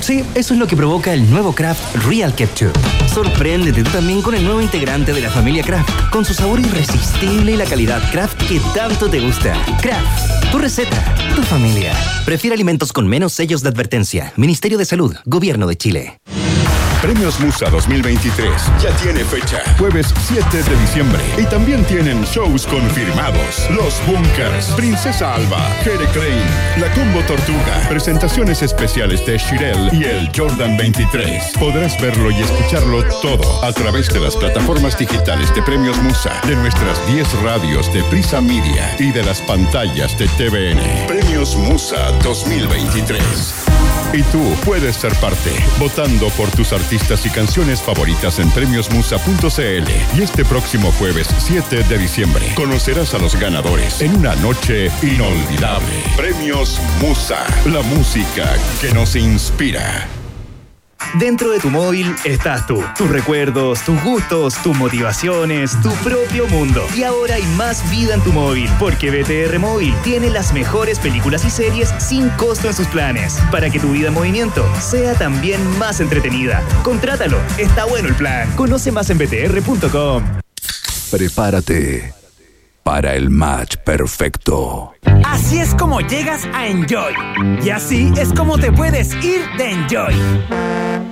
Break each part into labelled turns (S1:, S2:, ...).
S1: Sí, eso es lo que provoca el nuevo Kraft Real Ketchup. Sorpréndete tú también con el nuevo integrante de la familia Kraft, con su sabor irresistible y la calidad Kraft que tanto te gusta. Kraft, tu receta, tu familia. Prefiere alimentos con menos sellos de advertencia. Ministerio de Salud, Gobierno de Chile.
S2: Premios Musa 2023 ya tiene fecha. Jueves 7 de diciembre. Y también tienen shows confirmados. Los Bunkers, Princesa Alba, Jere Crane, La Combo Tortuga, presentaciones especiales de Shirel y el Jordan 23. Podrás verlo y escucharlo todo a través de las plataformas digitales de Premios Musa, de nuestras 10 radios de Prisa Media y de las pantallas de TVN. Premios Musa 2023. Y tú puedes ser parte, votando por tus artistas y canciones favoritas en premiosmusa.cl. Y este próximo jueves 7 de diciembre conocerás a los ganadores en una noche inolvidable. Premios Musa, la música que nos inspira.
S3: Dentro de tu móvil estás tú, tus recuerdos, tus gustos, tus motivaciones, tu propio mundo. Y ahora hay más vida en tu móvil, porque BTR Móvil tiene las mejores películas y series sin costo en sus planes, para que tu vida en movimiento sea también más entretenida. Contrátalo, está bueno el plan. Conoce más en btr.com.
S4: Prepárate para el match perfecto.
S5: Así es como llegas a Enjoy. Y así es como te puedes ir de Enjoy.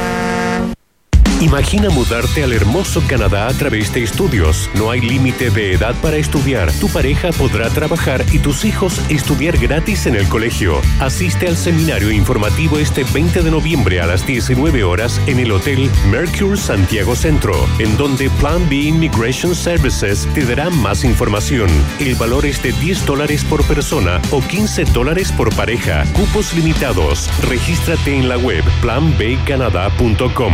S6: Imagina mudarte al hermoso Canadá a través de estudios. No hay límite de edad para estudiar. Tu pareja podrá trabajar y tus hijos estudiar gratis en el colegio. Asiste al seminario informativo este 20 de noviembre a las 19 horas en el Hotel Mercure Santiago Centro, en donde Plan B Immigration Services te dará más información. El valor es de 10 dólares por persona o 15 dólares por pareja. Cupos limitados. Regístrate en la web planbcanadá.com.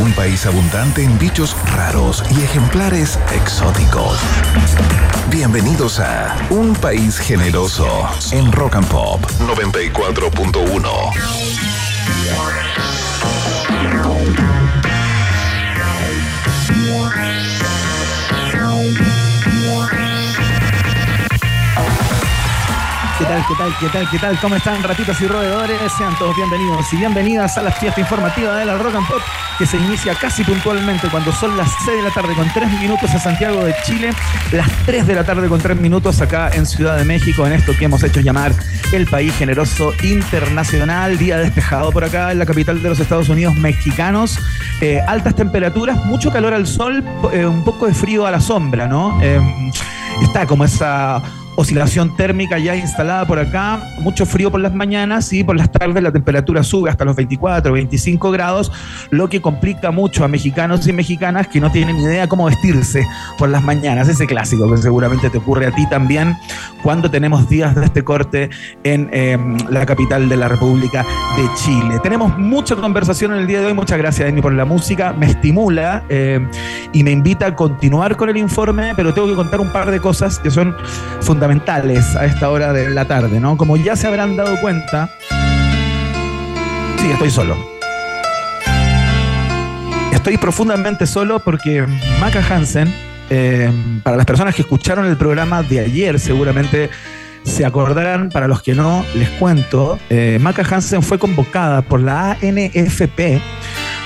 S4: Un país abundante en bichos raros y ejemplares exóticos. Bienvenidos a Un País Generoso en Rock and Pop 94.1.
S7: qué tal, qué tal, qué tal? ¿Cómo están, ratitos y roedores? Sean todos bienvenidos y bienvenidas a la fiesta informativa de la Rock and Pop que se inicia casi puntualmente cuando son las 6 de la tarde con 3 minutos a Santiago de Chile, las 3 de la tarde con 3 minutos acá en Ciudad de México, en esto que hemos hecho llamar el país generoso internacional, día despejado por acá en la capital de los Estados Unidos mexicanos, eh, altas temperaturas, mucho calor al sol, eh, un poco de frío a la sombra, ¿no? Eh, está como esa oscilación térmica ya instalada por acá, mucho frío por las mañanas y por las tardes la temperatura sube hasta los 24, 25 grados, lo que complica mucho a mexicanos y mexicanas que no tienen idea cómo vestirse por las mañanas, ese clásico que seguramente te ocurre a ti también cuando tenemos días de este corte en eh, la capital de la República de Chile. Tenemos mucha conversación en el día de hoy, muchas gracias Amy por la música, me estimula eh, y me invita a continuar con el informe, pero tengo que contar un par de cosas que son fundamentales fundamentales a esta hora de la tarde, ¿no? Como ya se habrán dado cuenta, sí, estoy solo. Estoy profundamente solo porque Maca Hansen, eh, para las personas que escucharon el programa de ayer, seguramente se acordarán, para los que no, les cuento, eh, Maca Hansen fue convocada por la ANFP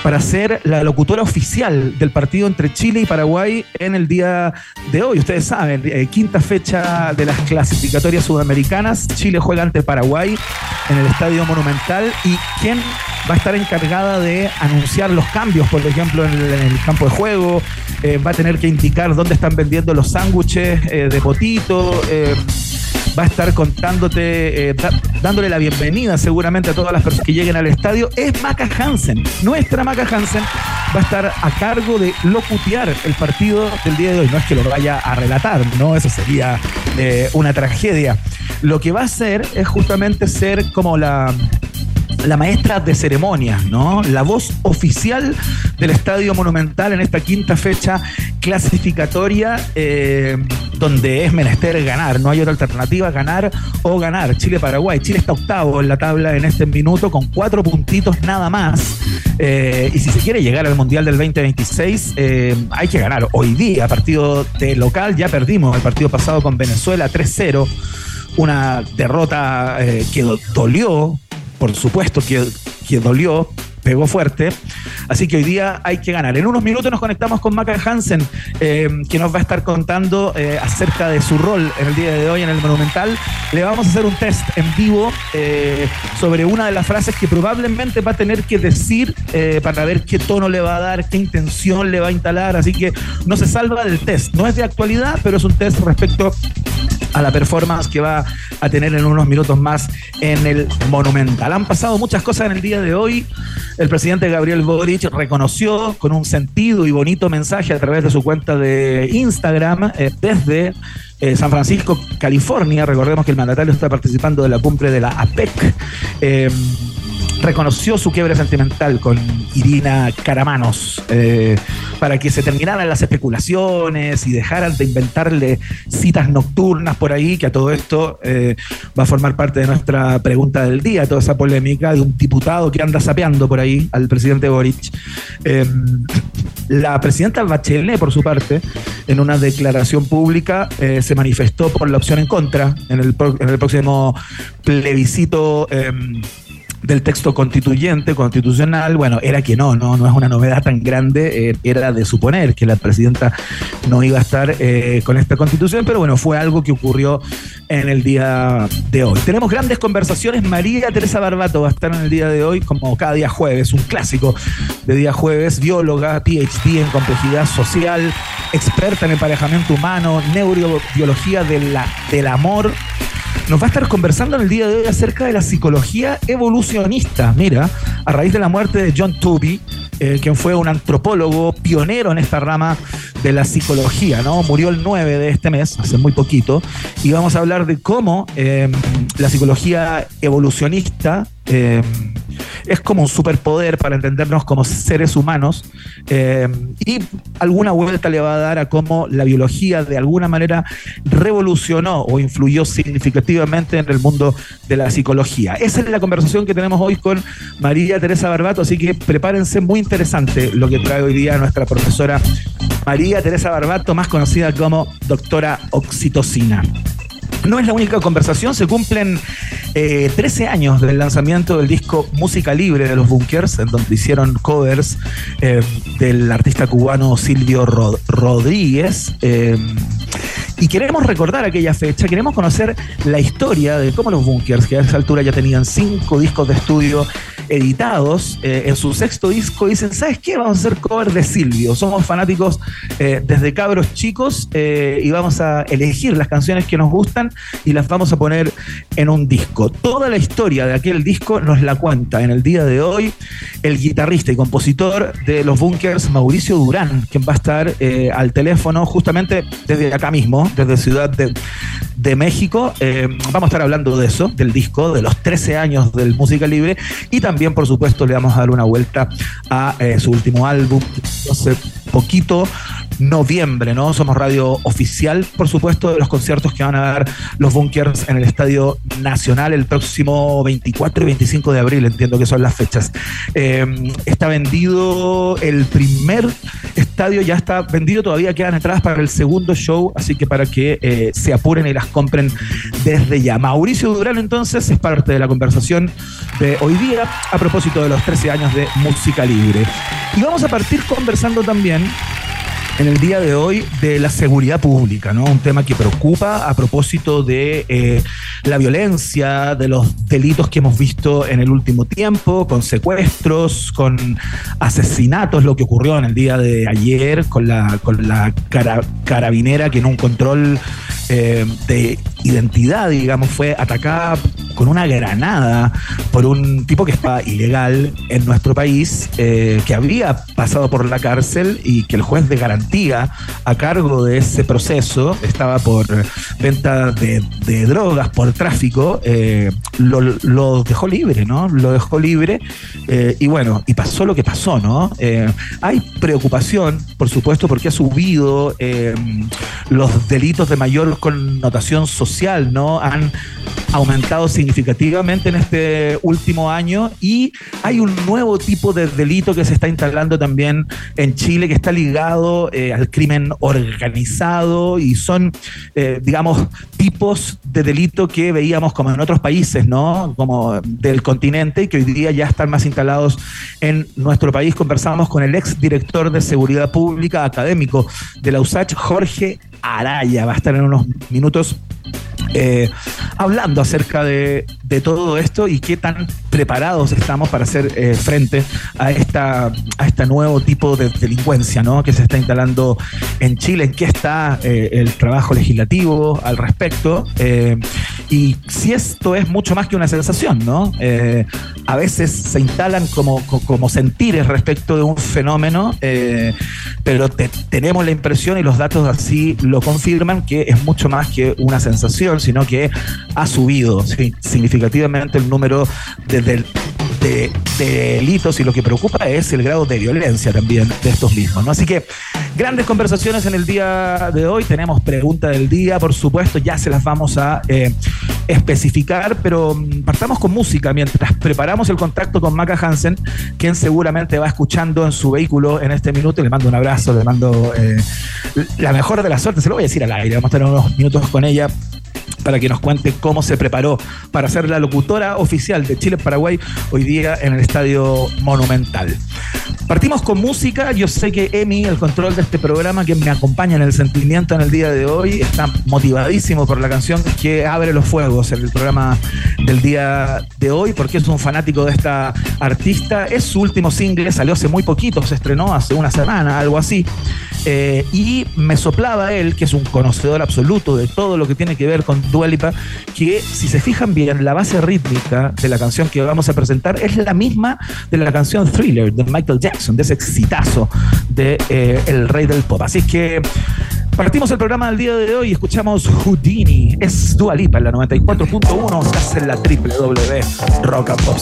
S7: para ser la locutora oficial del partido entre Chile y Paraguay en el día de hoy. Ustedes saben, eh, quinta fecha de las clasificatorias sudamericanas. Chile juega ante Paraguay en el Estadio Monumental. ¿Y quién va a estar encargada de anunciar los cambios, por ejemplo, en el, campo de juego? Eh, va a tener que indicar dónde están vendiendo los sándwiches eh, de potito va a estar contándote, eh, dándole la bienvenida seguramente a todas las personas que lleguen al estadio, es Maca Hansen. Nuestra Maca Hansen va a estar a cargo de locutear el partido del día de hoy. No es que lo vaya a relatar, ¿no? Eso sería eh, una tragedia. Lo que va a hacer es justamente ser como la la maestra de ceremonias, ¿no? La voz oficial del Estadio Monumental en esta quinta fecha clasificatoria, eh, donde es menester ganar, no hay otra alternativa, ganar o ganar. Chile-Paraguay, Chile está octavo en la tabla en este minuto con cuatro puntitos nada más. Eh, y si se quiere llegar al Mundial del 2026, eh, hay que ganar. Hoy día, partido de local, ya perdimos el partido pasado con Venezuela 3-0 una derrota que dolió por supuesto que, que dolió, pegó fuerte. Así que hoy día hay que ganar. En unos minutos nos conectamos con Maca Hansen, eh, que nos va a estar contando eh, acerca de su rol en el día de hoy en el Monumental. Le vamos a hacer un test en vivo eh, sobre una de las frases que probablemente va a tener que decir para ver qué tono le va a dar, qué intención le va a instalar. Así que no se salva del test. No es de actualidad, pero es un test respecto a la performance que va a tener en unos minutos más en el Monumental. Han pasado muchas cosas en el día de hoy. El presidente Gabriel Boric reconoció con un sentido y bonito mensaje a través de su cuenta de Instagram eh, desde eh, San Francisco, California. Recordemos que el mandatario está participando de la cumbre de la APEC. Reconoció su quiebre sentimental con Irina Caramanos eh, para que se terminaran las especulaciones y dejaran de inventarle citas nocturnas por ahí, que a todo esto eh, va a formar parte de nuestra pregunta del día, toda esa polémica de un diputado que anda sapeando por ahí al presidente Boric. Em, la presidenta Bachelet, por su parte, en una declaración pública, eh, se manifestó por la opción en contra en el, en el próximo plebiscito em, del texto constituyente, constitucional, bueno, era que no, no, no es una novedad tan grande, eh, era de suponer que la presidenta no iba a estar eh, con esta constitución, pero bueno, fue algo que ocurrió en el día de hoy. Tenemos grandes conversaciones, María Teresa Barbato va a estar en el día de hoy, como cada día jueves, un clásico de día jueves, bióloga, PhD en complejidad social, experta en emparejamiento humano, neurobiología de la, del amor. Nos va a estar conversando en el día de hoy acerca de la psicología Mira, a raíz de la muerte de John Tooby, eh, quien fue un antropólogo pionero en esta rama de la psicología, ¿no? Murió el 9 de este mes, hace muy poquito, y vamos a hablar de cómo eh, la psicología evolucionista eh, es como un superpoder para entendernos como seres humanos eh, y alguna vuelta le va a dar a cómo la biología de alguna manera revolucionó o influyó significativamente en el mundo de la psicología. Esa es la conversación que tenemos hoy con María Teresa Barbato, así que prepárense, muy interesante lo que trae hoy día nuestra profesora María Teresa Barbato, más conocida como doctora Oxitocina. No es la única conversación, se cumplen 13 eh, años del lanzamiento del disco Música Libre de los Bunkers, en donde hicieron covers eh, del artista cubano Silvio Rodríguez. Eh, y queremos recordar aquella fecha, queremos conocer la historia de cómo los Bunkers, que a esa altura ya tenían cinco discos de estudio editados, eh, en su sexto disco dicen, ¿sabes qué? Vamos a hacer cover de Silvio. Somos fanáticos eh, desde cabros chicos eh, y vamos a elegir las canciones que nos gustan y las vamos a poner en un disco. Toda la historia de aquel disco nos la cuenta en el día de hoy el guitarrista y compositor de los Bunkers, Mauricio Durán, quien va a estar al teléfono justamente desde acá mismo, desde Ciudad de, de México. vamos a estar hablando de eso, del disco, de los 13 años del Música Libre y también también, por supuesto, le vamos a dar una vuelta a eh, su último álbum, hace poquito, noviembre, ¿no? Somos radio oficial, por supuesto, de los conciertos que van a dar los Bunkers en el Estadio Nacional el próximo 24 y 25 de abril, entiendo que son las fechas. Em, está vendido el primer estadio, ya está vendido, todavía quedan entradas para el segundo show, así que para que eh, se apuren y las compren desde ya. Mauricio Durán, entonces, es parte de la conversación de hoy día a propósito de los 13 años de música libre. Y vamos a partir conversando también en el día de hoy de la seguridad pública, ¿no? Un tema que preocupa a propósito de eh, la violencia, de los delitos que hemos visto en el último tiempo, con secuestros, con asesinatos, lo que ocurrió en el día de ayer con la, con la carabinera que en un control eh, de identidad, digamos, fue atacada con una granada por un tipo que estaba ilegal en nuestro país, eh, que había pasado por la cárcel y que el juez de garantía a cargo de ese proceso estaba por venta de, drogas, por tráfico, eh, lo, dejó libre, ¿no? Lo dejó libre eh, y bueno, y pasó lo que pasó, ¿no? hay preocupación, por supuesto, porque ha subido los delitos de mayor connotación social, ¿no? Han aumentado significativamente en este último año y hay un nuevo tipo de delito que se está instalando también en Chile que está ligado eh, al crimen organizado y son, eh, digamos, tipos de delito que veíamos como en otros países, ¿no? Como del continente y que hoy día ya están más instalados en nuestro país. Conversamos con el ex director de Seguridad Pública académico de la USACH, Jorge Araya. Va a estar en unos minutos eh, hablando acerca de, todo esto y qué tan preparados estamos para hacer eh, frente a, esta, a este nuevo tipo de delincuencia ¿no? que se está instalando en Chile, en qué está eh, el trabajo legislativo al respecto y si esto es mucho más que una sensación, ¿no? a veces se instalan como, como sentires respecto de un fenómeno, pero tenemos la impresión y los datos así lo confirman que es mucho más que una sensación sino que ha subido significativamente el número de, delitos y lo que preocupa es el grado de violencia también de estos mismos. Así que grandes conversaciones en el día de hoy. Tenemos pregunta del día, por supuesto, ya se las vamos a eh, especificar, pero mm, partamos con música mientras preparamos el contacto con Maca Hansen, quien seguramente va escuchando en su vehículo en este minuto. Le mando un abrazo, le mando eh, la mejor de la suerte, se lo voy a decir al aire. Vamos a tener unos minutos con ella para que nos cuente cómo se preparó para ser la locutora oficial de Chile-Paraguay hoy día en el Estadio Monumental. Partimos con música. Yo sé que Emi, el control de este programa, que me acompaña en el sentimiento en el día de hoy, está motivadísimo por la canción que abre los fuegos en el programa del día de hoy, porque es un fanático de esta artista. Es su último single, salió hace muy poquito, se estrenó hace una semana, algo así. Eh, y me soplaba él, que es un conocedor absoluto de todo lo que tiene que ver con Dualipa, que si se fijan bien, la base rítmica de la canción que vamos a presentar es la misma de la canción Thriller de Michael Jackson, de ese exitazo de eh, El Rey del Pop. Así que Partimos el programa del día de hoy y escuchamos Houdini. Es Dualipa en la 94.1. Estás en la www Rock and Pop.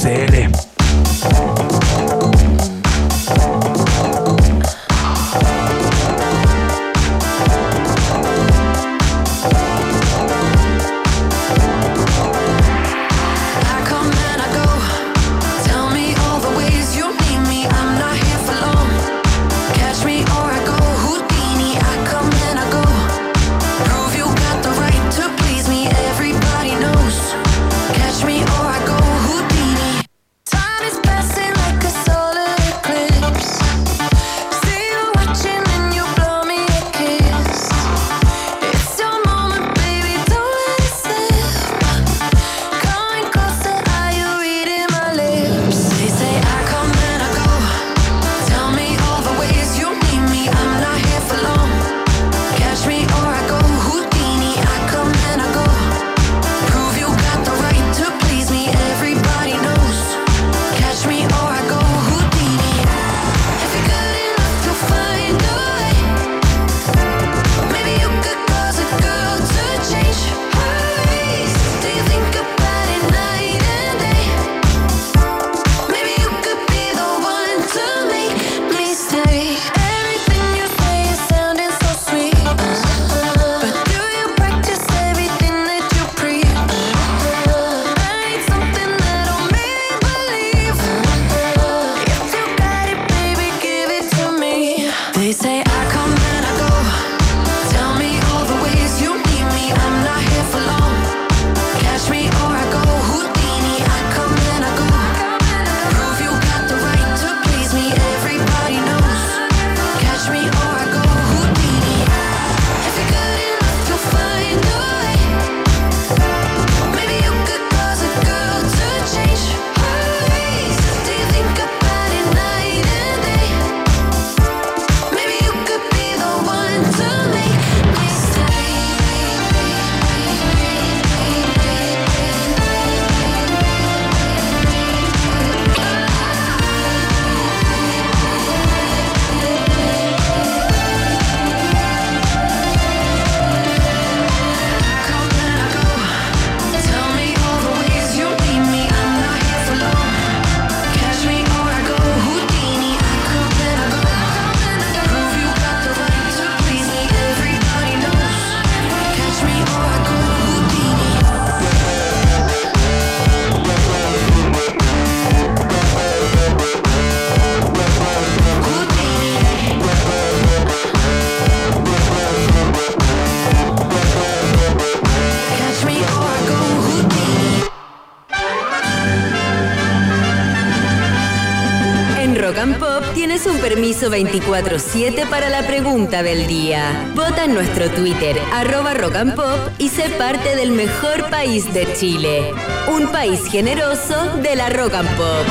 S8: Permiso 24-7 para la pregunta del día. Vota en nuestro Twitter, arroba Rock and Pop, y sé parte del mejor país de Chile. Un país generoso de la Rock and Pop.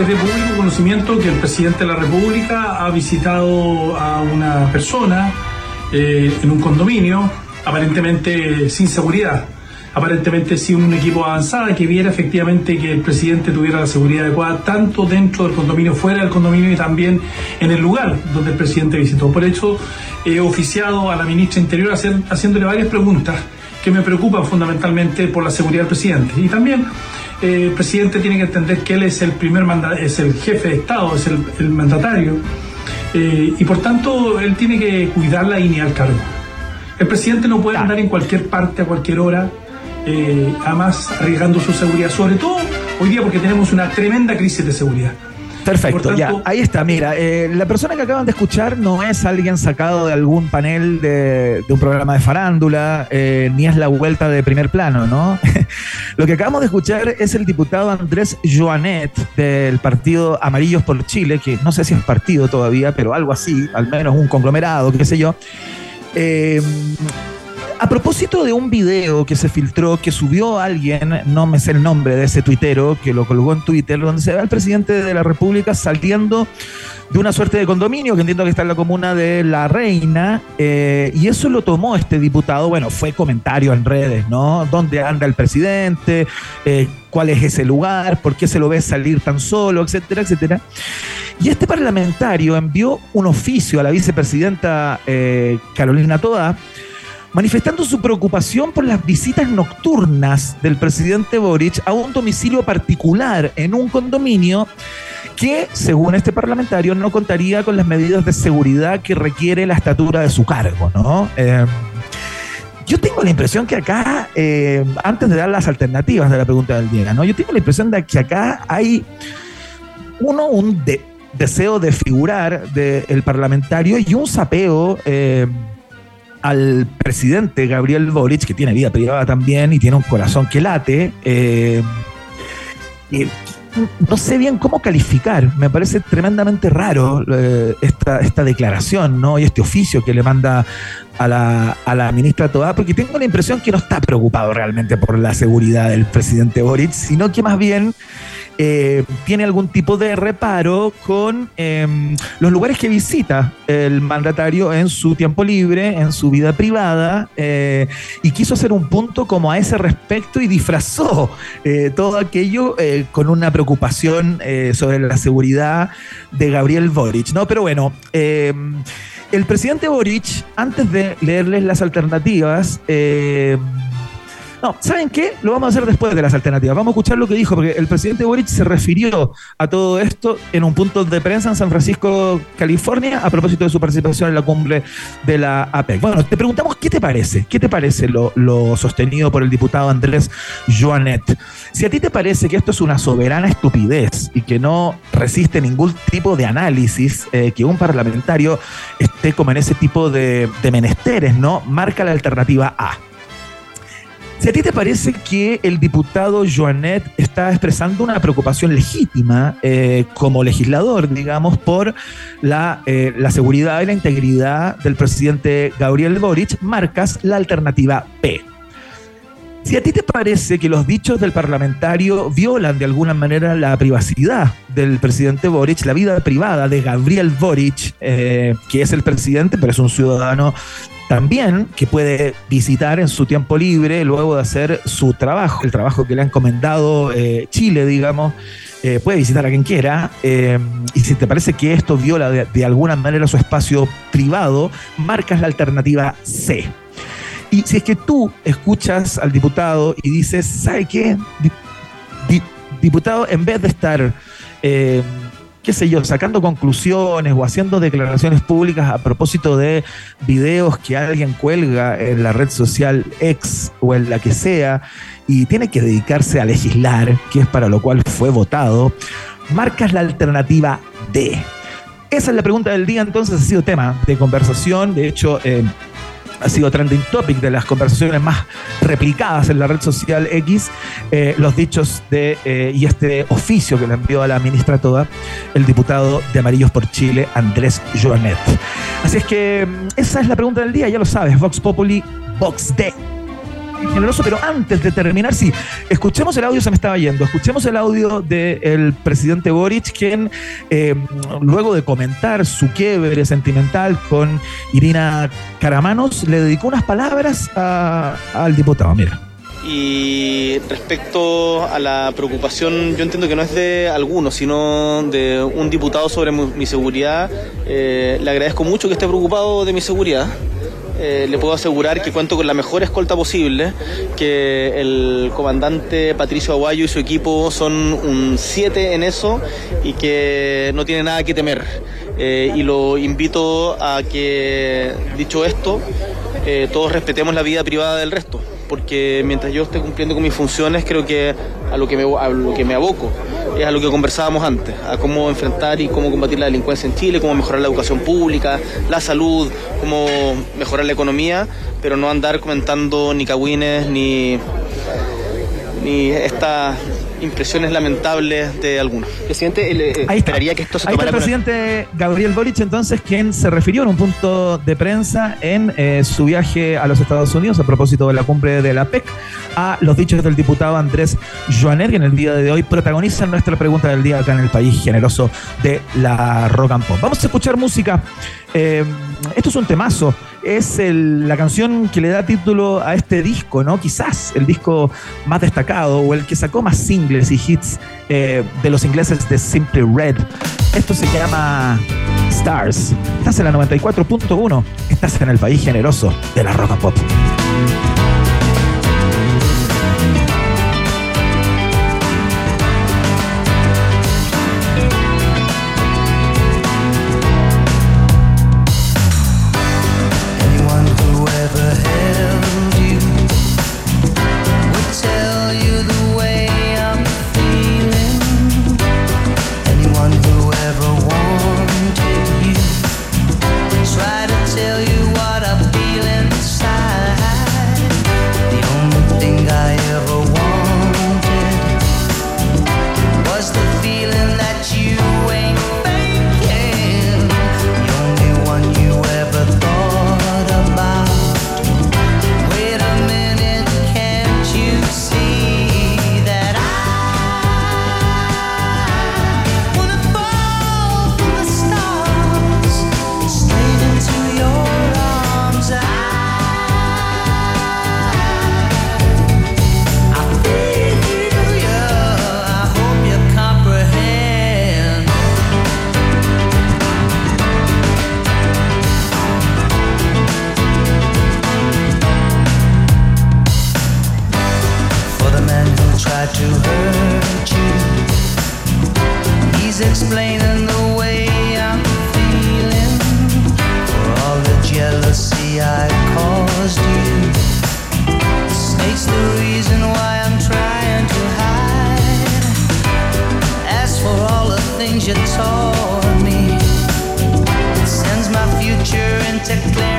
S9: Es de público conocimiento que el presidente de la República ha visitado a una persona eh, en un condominio, aparentemente sin seguridad aparentemente sí un equipo avanzado que viera efectivamente que el presidente tuviera la seguridad adecuada tanto dentro del condominio, fuera del condominio y también en el lugar donde el presidente visitó. Por eso he oficiado a la ministra Interior hacer, haciéndole varias preguntas que me preocupan fundamentalmente por la seguridad del presidente. Y también eh, el presidente tiene que entender que él es el primer es el jefe de Estado, es el, mandatario, eh, y por tanto él tiene que cuidar la línea al cargo. El presidente no puede andar en cualquier parte a cualquier hora eh, además arriesgando su seguridad, sobre todo hoy día porque tenemos una tremenda crisis de seguridad.
S7: Perfecto, ya, ahí está. Mira, eh, la persona que acaban de escuchar no es alguien sacado de algún panel de, un programa de farándula, eh, ni es la vuelta de primer plano, ¿no? Lo que acabamos de escuchar es el diputado Andrés Joanet del partido Amarillos por Chile, que no sé si es partido todavía, pero algo así, al menos un conglomerado, qué sé yo. Eh, a propósito de un video que se filtró, que subió alguien, no me sé el nombre de ese tuitero, que lo colgó en Twitter, donde se ve al presidente de la República saliendo de una suerte de condominio que entiendo que está en la comuna de La Reina, eh, y eso lo tomó este diputado, bueno, fue comentario en redes, ¿no? ¿Dónde anda el presidente? Eh, ¿Cuál es ese lugar? ¿Por qué se lo ve salir tan solo? Etcétera, etcétera. Y este parlamentario envió un oficio a la vicepresidenta eh, Carolina Toda, manifestando su preocupación por las visitas nocturnas del presidente Boric a un domicilio particular en un condominio que, según este parlamentario, no contaría con las medidas de seguridad que requiere la estatura de su cargo, ¿no? Eh, yo tengo la impresión que acá, eh, antes de dar las alternativas de la pregunta del día, ¿no? Yo tengo la impresión de que acá hay uno, un deseo de figurar del parlamentario y un sapeo eh, al presidente Gabriel Boric, que tiene vida privada también y tiene un corazón que late, eh, no sé bien cómo calificar. Me parece tremendamente raro eh, esta, esta declaración ¿no? y este oficio que le manda a la, ministra Toda, porque tengo la impresión que no está preocupado realmente por la seguridad del presidente Boric, sino que más bien eh, tiene algún tipo de reparo con em, los lugares que visita el mandatario en su tiempo libre, en su vida privada, eh, y quiso hacer un punto como a ese respecto y disfrazó eh, todo aquello con una preocupación sobre la seguridad de Gabriel Boric, ¿no? Pero bueno, em, el presidente Boric, antes de leerles las alternativas, no, ¿saben qué? Lo vamos a hacer después de las alternativas. Vamos a escuchar lo que dijo, porque el presidente Boric se refirió a todo esto en un punto de prensa en San Francisco, California, a propósito de su participación en la cumbre de la APEC. Bueno, te preguntamos, ¿qué te parece? ¿Qué te parece lo, sostenido por el diputado Andrés Joanet? Si a ti te parece que esto es una soberana estupidez y que no resiste ningún tipo de análisis, eh, que un parlamentario esté como en ese tipo de, de menesteres, ¿no? Marca la alternativa A. Si a ti te parece que el diputado Joanet está expresando una preocupación legítima eh, como legislador, digamos, por la, eh, la seguridad y la integridad del presidente Gabriel Boric, marcas la alternativa P. Si a ti te parece que los dichos del parlamentario violan de alguna manera la privacidad del presidente Boric, la vida privada de Gabriel Boric, eh, que es el presidente, pero es un ciudadano también que puede visitar en su tiempo libre luego de hacer su trabajo, el trabajo que le ha encomendado eh, Chile, digamos. Eh, puede visitar a quien quiera. Eh, y si te parece que esto viola de, alguna manera su espacio privado, marcas la alternativa C. Y si es que tú escuchas al diputado y dices, ¿sabe qué? diputado, en vez de estar qué sé yo, sacando conclusiones o haciendo declaraciones públicas a propósito de videos que alguien cuelga en la red social X o en la que sea y tiene que dedicarse a legislar, que es para lo cual fue votado, marcas la alternativa D. Esa es la pregunta del día, entonces ha sido tema de conversación. De hecho, eh,
S10: ha sido trending topic de las conversaciones más replicadas en la red social X, eh, los dichos de eh, y este oficio que le envió a la ministra toda el diputado de Amarillos por Chile, Andrés Joanet. Así es que mm, esa es la pregunta del día, ya lo sabes, Vox Populi, Vox D generoso, pero antes de terminar, sí, escuchemos el audio, se me estaba yendo, escuchemos el audio del presidente Boric, quien eh, luego de comentar su quiebre sentimental con Irina Caramanos, le dedicó unas palabras al diputado, mira.
S11: Y respecto a la preocupación, yo entiendo que no es de algunos, sino de un diputado sobre mi seguridad. Eh, le agradezco mucho que esté preocupado de mi seguridad. Eh, le puedo asegurar que cuento con la mejor escolta posible, que el comandante Patricio Aguayo y su equipo son un 7 en eso y que no tiene nada que temer. Eh, y lo invito a que, dicho esto, eh, todos respetemos la vida privada del resto porque mientras yo esté cumpliendo con mis funciones, creo que a lo que me, a lo que me aboco es a lo que conversábamos antes, a cómo enfrentar y cómo combatir la delincuencia en Chile, cómo mejorar la educación pública, la salud, cómo mejorar la economía, pero no andar comentando ni cagüines ni, ni esta impresiones lamentables de algunos.
S10: Presidente, eh, esperaría que esto se Ahí está el presidente Gabriel Boric, entonces, quien se refirió en un punto de prensa en eh, su viaje a los Estados Unidos a propósito de la cumbre de la PEC a los dichos del diputado Andrés Joanet, que en el día de hoy protagoniza nuestra pregunta del día acá en el país generoso de la rock and pop. Vamos a escuchar música. Eh, esto es un temazo es la canción que le da título a este disco, ¿no? Quizás el disco más destacado o el que sacó más singles y hits eh, de los ingleses de Simply Red. Esto se llama Stars. Estás en la 94.1, estás en el país generoso de la rock pop.
S7: accept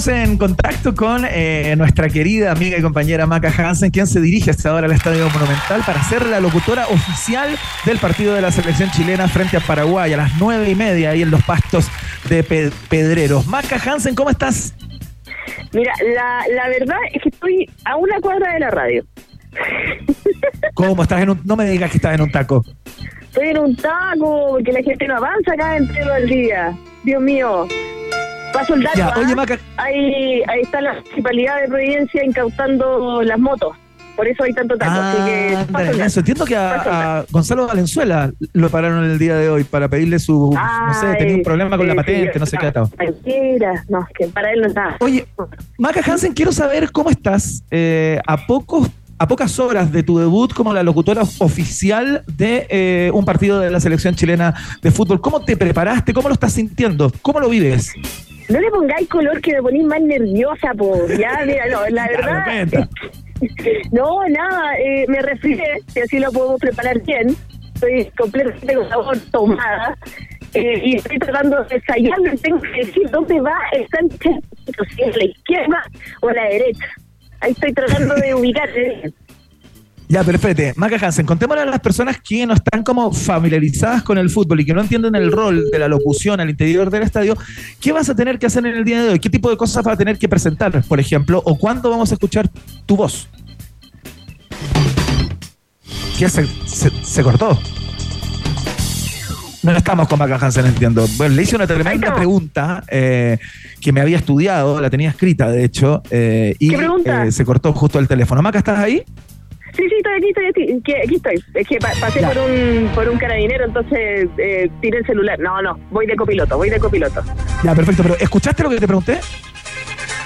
S7: estamos en contacto con eh, nuestra querida amiga y compañera Maca Hansen, quien se dirige hasta ahora al Estadio Monumental para ser la locutora oficial del partido de la selección chilena frente a Paraguay a las nueve y media ahí en los pastos de Pedreros. Maca Hansen, ¿cómo estás?
S12: Mira, la, la verdad es que estoy a una cuadra de la radio.
S7: ¿Cómo estás en un.? No me digas que estás en un taco.
S12: Estoy en un taco porque la gente no avanza acá entre todo el día. Dios mío. Paso el dato. ¿ah? ahí, ahí está la municipalidad de Providencia incautando las motos. Por eso hay tanto taco. así que
S7: ah, Entiendo que a, Gonzalo Valenzuela lo pararon el día de hoy para pedirle su. no sé, tenía un problema con la patente, no sé qué.
S12: Mentira, no, que para él no está.
S7: Oye, Maca Hansen, quiero saber cómo estás eh, a pocos a pocas horas de tu debut como la locutora oficial de eh, un partido de la selección chilena de fútbol. ¿Cómo te preparaste? ¿Cómo lo estás sintiendo? ¿Cómo lo vives?
S12: No le pongáis color que me ponís más nerviosa, pues. Ya, mira, no, la verdad. no, nada, eh, me refiero, si así lo podemos preparar bien. Estoy completamente con sabor tomada. Eh, y estoy tratando de ensayar, tengo que decir dónde va el Sánchez, si es la izquierda o la derecha. Ahí estoy tratando de ubicarte.
S7: Ya, perfecto. Maca Hansen, contémosle a las personas que no están como familiarizadas con el fútbol y que no entienden el rol de la locución al interior del estadio, ¿qué vas a tener que hacer en el día de hoy? ¿Qué tipo de cosas vas a tener que presentar, por ejemplo? ¿O cuándo vamos a escuchar tu voz? ¿Qué se, se cortó? No estamos con Maca Hansen, entiendo. Bueno, le hice una tremenda pregunta eh, que me había estudiado, la tenía escrita, de hecho, eh, y eh, se cortó justo el teléfono. Maca, ¿estás ahí?
S12: Sí, sí, estoy aquí, estoy aquí. aquí estoy. Es que pasé por un, por un carabinero, entonces eh, tiré el celular. No, no, voy de copiloto, voy de copiloto.
S7: Ya, perfecto. Pero ¿escuchaste lo que te pregunté?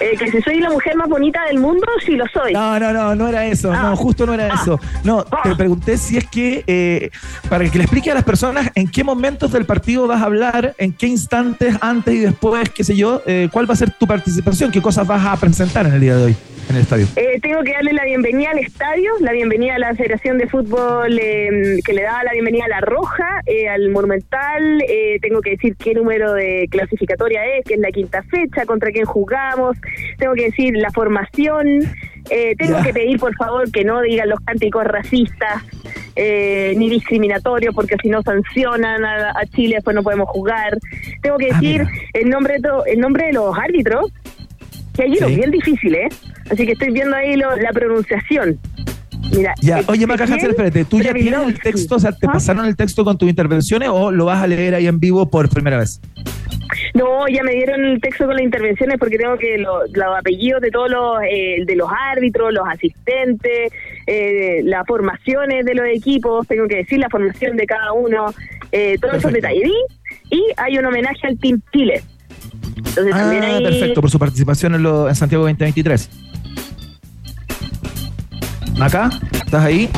S12: Eh, que si soy la mujer más bonita del mundo, sí lo soy.
S7: No, no, no, no era eso. No, ah. justo no era ah. eso. No, te ah. pregunté si es que, eh, para que le explique a las personas en qué momentos del partido vas a hablar, en qué instantes, antes y después, qué sé yo, eh, cuál va a ser tu participación, qué cosas vas a presentar en el día de hoy en el estadio?
S12: Eh, tengo que darle la bienvenida al estadio, la bienvenida a la Federación de Fútbol em, que le da la bienvenida a la Roja, eh, al Monumental. Eh, tengo que decir qué número de clasificatoria es, que es la quinta fecha, contra quién jugamos. Tengo que decir la formación. tengo que pedir, por favor, que no digan los cánticos racistas ni discriminatorios, porque si no sancionan a, Chile, después no podemos jugar. Tengo que ah, decir el nombre, el nombre de los árbitros que hay uno bien difícil, ¿eh? Así que estoy viendo ahí la pronunciación. Mira,
S7: ya, oye Maca Hansel, espérate, ¿tú ya tienes el texto, o sea, te ¿Ah? pasaron el texto con tus intervenciones o lo vas a leer ahí en vivo por primera vez?
S12: No, ya me dieron el texto con las intervenciones porque tengo que los apellidos de todos los eh, de los árbitros, los asistentes, eh, las formaciones de los equipos, tengo que decir la formación de cada uno, eh, todos esos detalles. Y, hay un homenaje al Team Chile.
S7: Entonces, ah, perfecto, por su participación en, lo, en Santiago 2023. Maca, ¿estás ahí?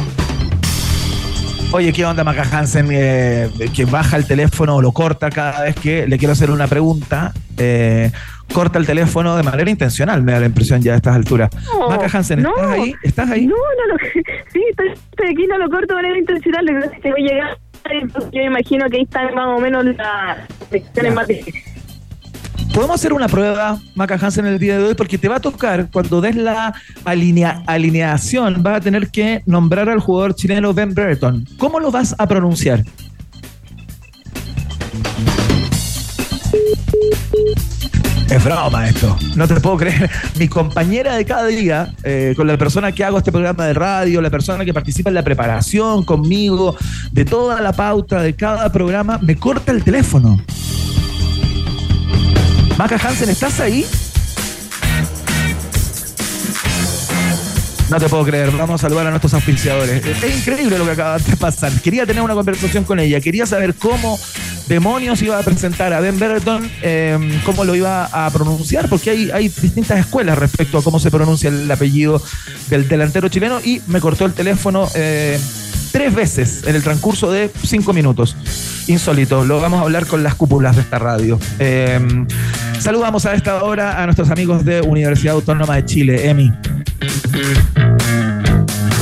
S7: Oye, ¿qué onda Maca Hansen? Eh, que baja el teléfono o lo corta cada vez que le quiero hacer una pregunta. Eh, corta el teléfono de manera intencional, me da la impresión ya a estas alturas. Maca Hansen, ¿estás ahí? ¿Estás ahí?
S12: No, no, lo, sí, estoy, aquí, no lo corto de manera intencional. Lo que que voy a llegar, yo imagino que ahí están más o menos las secciones más difíciles.
S7: Podemos hacer una prueba, Maca Hansen, el día de hoy, porque te va a tocar, cuando des la alineación, vas a tener que nombrar al jugador chileno Ben Brereton. ¿Cómo lo vas a pronunciar? Es broma esto. No te puedo creer. Mi compañera de cada día, eh, con la persona que hago este programa de radio, la persona que participa en la preparación conmigo, de toda la pauta de cada programa, me corta el teléfono. Maca Hansen, ¿estás ahí? No te puedo creer, vamos a saludar a nuestros auspiciadores. Es increíble lo que acaba de pasar. Quería tener una conversación con ella, quería saber cómo demonios iba a presentar a Ben Berton, em, cómo lo iba a pronunciar, porque hay, distintas escuelas respecto a cómo se pronuncia el apellido del delantero chileno y me cortó el teléfono. Eh, tres veces en el transcurso de cinco minutos. Insólito, lo vamos a hablar con las cúpulas de esta radio. Em, saludamos a esta hora a nuestros amigos de Universidad Autónoma de Chile, EMI.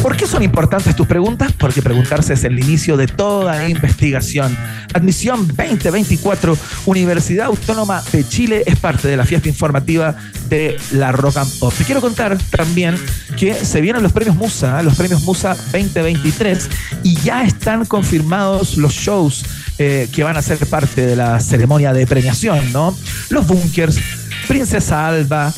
S7: ¿Por qué son importantes tus preguntas? Porque preguntarse es el inicio de toda investigación. Admisión 2024, Universidad Autónoma de Chile es parte de la fiesta informativa de la Rock and Pop. Te quiero contar también que se vienen los premios Musa, los premios Musa 2023, y ya están confirmados los shows eh, que van a ser parte de la ceremonia de premiación, ¿no? Los Bunkers, Princesa Alba,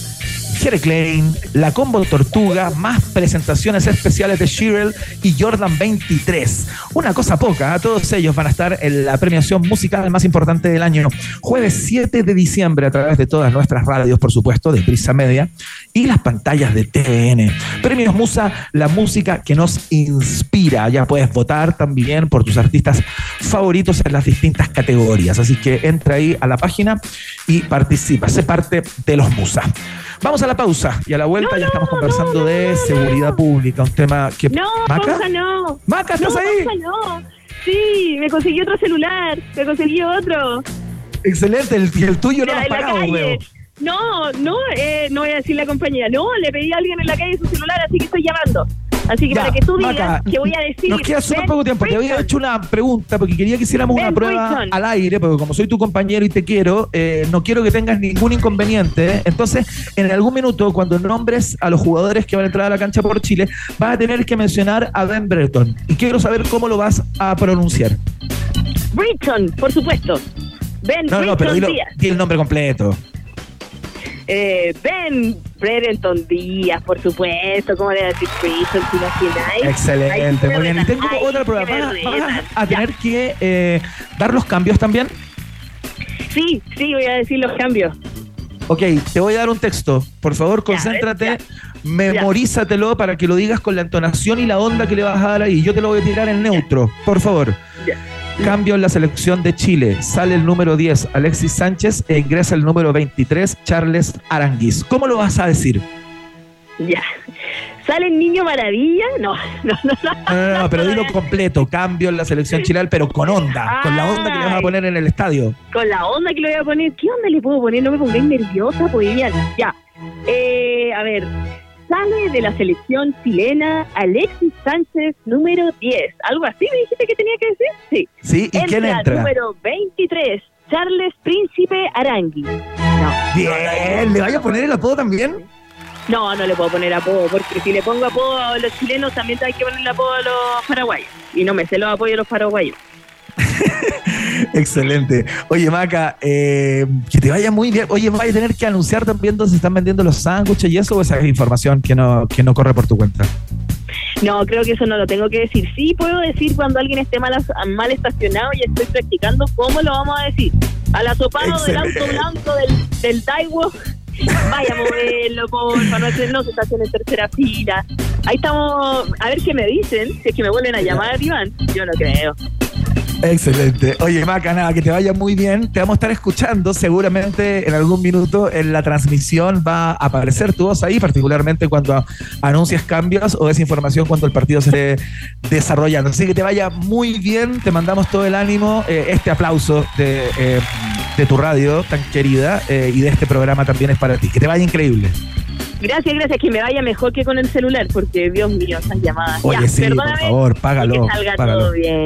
S7: Klein, la Combo Tortuga, más presentaciones especiales de Shirel y Jordan 23. Una cosa poca, ¿eh? todos ellos van a estar en la premiación musical más importante del año. Jueves 7 de diciembre a través de todas nuestras radios, por supuesto, de Prisa Media y las pantallas de TVN. Premios Musa, la música que nos inspira. Ya puedes votar también por tus artistas favoritos en las distintas categorías. Así que entra ahí a la página y participa. Sé parte de los Musa. Vamos a la pausa y a la vuelta ya estamos conversando de seguridad pública, un tema que...
S12: No,
S7: ¿Maca?
S12: Pausa no.
S7: Maca, ¿estás ahí?
S12: Pausa no. Sí, me conseguí otro celular, me conseguí otro.
S7: Excelente, el, tuyo no lo has pagado,
S12: calle. No, no, eh, no voy a decir la compañía. No, le pedí a alguien en la calle su celular, así que estoy llamando. Así que
S7: Ya,
S12: para que tú digas que voy a decir.
S7: Nos queda súper poco tiempo. Te había hecho una pregunta porque quería que hiciéramos una prueba al aire, porque como soy tu compañero y te quiero, eh, no quiero que tengas ningún inconveniente. Entonces, en algún minuto, cuando nombres a los jugadores que van a entrar a la cancha por Chile, vas a tener que mencionar a Ben Breton. Y quiero saber cómo lo vas a pronunciar.
S12: Britton, por supuesto. Ben
S7: No, no,
S12: Britton
S7: pero dilo, di el nombre completo.
S12: Eh, ben Brereton Díaz, por supuesto. ¿Cómo le voy a decir Britton si imagináis?
S7: Excelente, muy bien. Y tengo
S12: ay,
S7: otra prueba. ¿Vas, a tener que eh, dar los cambios también?
S12: Sí, sí, voy a decir los cambios.
S7: Ok, te voy a dar un texto. Por favor, concéntrate, memorízatelo para que lo digas con la entonación y la onda que le vas a dar ahí. Yo te lo voy a tirar en neutro, por favor. Cambio en la selección de Chile. Sale el número 10, Alexis Sánchez, e ingresa el número 23, Charles Aranguiz. ¿Cómo lo vas a decir?
S12: Ya. ¿Sale el niño maravilla? No, no, no. no.
S7: No, no, no, pero dilo completo. Cambio en la selección chilena, pero con onda, con la onda que le vas a poner en el estadio.
S12: Con la onda que le voy a poner. ¿Qué onda le puedo poner? No me pongáis nerviosa, pues. Ya. Eh, a ver. Sale de la selección chilena Alexis Sánchez, número 10. ¿Algo así me dijiste que tenía que decir? Sí.
S7: Sí, ¿y quién entra?
S12: número 23, Charles Príncipe Arangui. No.
S7: Bien, ¿le vaya a poner el apodo también?
S12: No, no le puedo poner apodo, porque si le pongo apodo a los chilenos, también hay que ponerle apodo a los paraguayos. Y no me sé los apoyos de los paraguayos.
S7: Excelente. Oye, Maca, eh, que te vaya muy bien. Oye, ¿vaya a tener que anunciar también dónde se están vendiendo los sándwiches y eso o esa es información que no, que no corre por tu cuenta?
S12: No, creo que eso no lo tengo que decir. Sí puedo decir cuando alguien esté mal, mal estacionado y estoy practicando cómo lo vamos a decir. Al asopado del auto blanco del, del Taiwo, vaya a moverlo, porfa, no, no se estacione en tercera fila. Ahí estamos, a ver qué me dicen, si es que me vuelven a llamar, Iván. Yo no creo.
S7: Excelente. Oye, Maca, nada, que te vaya muy bien. Te vamos a estar escuchando seguramente en algún minuto en la transmisión va a aparecer tu voz ahí, particularmente cuando anuncias cambios o desinformación cuando el partido se esté desarrollando. Así que te vaya muy bien. Te mandamos todo el ánimo, eh, este aplauso de, eh, de tu radio tan querida eh, y de este programa también es para ti. Que te vaya increíble.
S12: Gracias, gracias, que me vaya mejor que con el celular, porque Dios mío, esas llamadas.
S7: Oye,
S12: Ya,
S7: sí, por favor, págalo.
S12: que salga
S7: págalo.
S12: todo bien.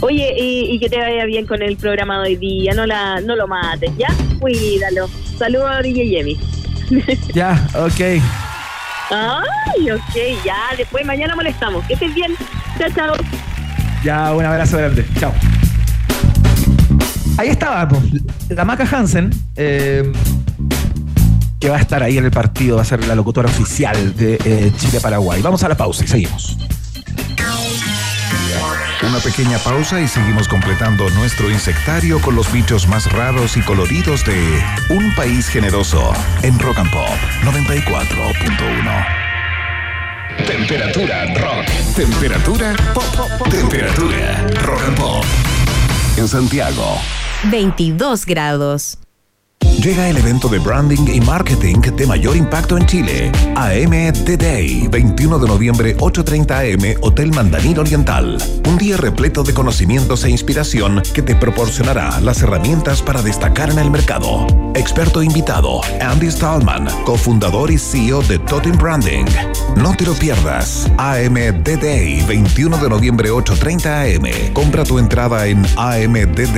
S12: Oye, y, y que te vaya bien con el programa de hoy día, no la no lo mates, ¿ya? Cuídalo. Saludos a y Yemi.
S7: Ya, ok.
S12: Ay, ok, ya, después mañana molestamos. Que estés bien. Chao, chao.
S7: Ya, un abrazo grande. Chao. Ahí estaba, pues, la Maca Hansen, eh, que va a estar ahí en el partido, va a ser la locutora oficial de eh, Chile-Paraguay. Vamos a la pausa y seguimos.
S4: Una pequeña pausa y seguimos completando nuestro insectario con los bichos más raros y coloridos de Un País Generoso en Rock and Pop 94.1. Temperatura rock. Temperatura pop. Temperatura rock and pop. En Santiago.
S8: 22 grados.
S4: Llega el evento de branding y marketing de mayor impacto en Chile. AM Day, 21 de noviembre, 8.30 am, Hotel Mandarín Oriental. Un día repleto de conocimientos e inspiración que te proporcionará las herramientas para destacar en el mercado. Experto invitado, Andy Stallman, cofundador y CEO de Totem Branding. No te lo pierdas. AM Day, 21 de noviembre, 8.30 am. Compra tu entrada en amdday.cl.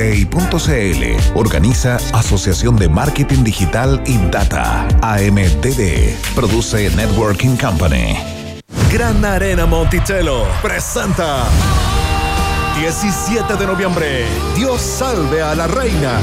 S4: Organiza Asociación de Marketing Digital y Data. AMDD. Produce Networking Company.
S13: Gran Arena Monticello presenta 17 de noviembre. Dios salve a la reina.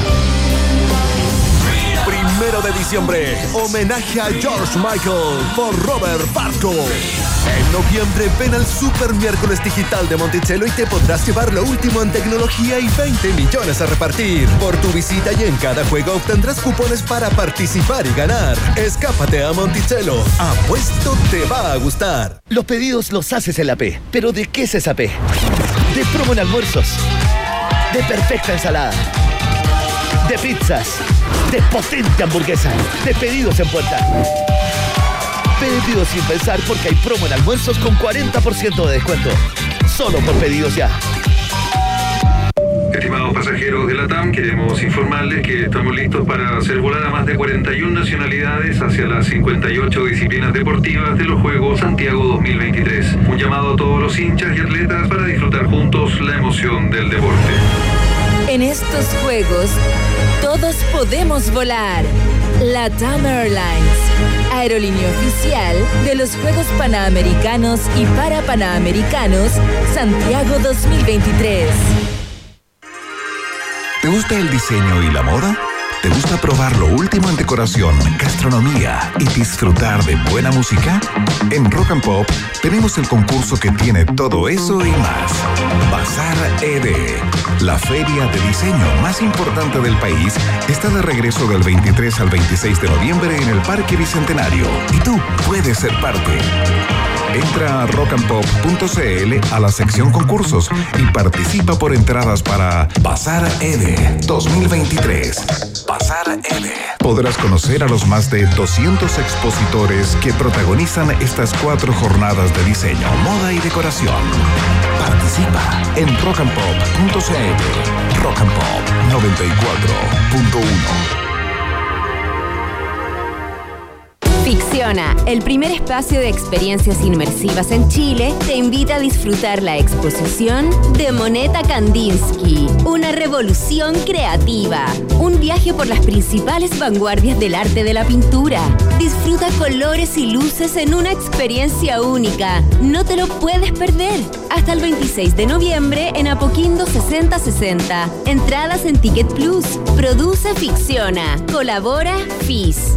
S13: Primero de diciembre, homenaje a George Michael por Robert Barco. En noviembre ven al Super Miércoles Digital de Monticello y te podrás llevar lo último en tecnología y 20 millones a repartir. Por tu visita y en cada juego obtendrás cupones para participar y ganar. Escápate a Monticello. Apuesto te va a gustar.
S14: Los pedidos los haces en la P. ¿Pero de qué es esa P? De promo en almuerzos. De perfecta ensalada. De pizzas. De potente hamburguesa. De pedidos en puerta. Pedidos sin pensar porque hay promo en almuerzos con 40% de descuento. Solo por pedidos ya.
S15: Estimados pasajeros de la TAM, queremos informarles que estamos listos para hacer volar a más de 41 nacionalidades hacia las 58 disciplinas deportivas de los Juegos Santiago 2023. Un llamado a todos los hinchas y atletas para disfrutar juntos la emoción del deporte.
S8: En estos Juegos, todos podemos volar. La TAM Airlines, aerolínea oficial de los Juegos Panamericanos y para Panamericanos Santiago 2023.
S4: ¿Te gusta el diseño y la moda? ¿Te gusta probar lo último en decoración, gastronomía y disfrutar de buena música? En Rock and Pop tenemos el concurso que tiene todo eso y más. Bazar ED, la feria de diseño más importante del país, está de regreso del 23 al 26 de noviembre en el Parque Bicentenario y tú puedes ser parte. Entra a rockandpop.cl a la sección concursos y participa por entradas para Bazar EDE 2023. Bazar EDE. Podrás conocer a los más de 200 expositores que protagonizan estas cuatro jornadas de diseño, moda y decoración. Participa en rockandpop.cl. Rock and Pop 94.1.
S8: Ficciona, el primer espacio de experiencias inmersivas en Chile, te invita a disfrutar la exposición de Moneta Kandinsky, una revolución creativa, un viaje por las principales vanguardias del arte de la pintura. Disfruta colores y luces en una experiencia única, no te lo puedes perder. Hasta el 26 de noviembre en Apoquindo 6060. Entradas en Ticket Plus. Produce Ficciona. Colabora FIS.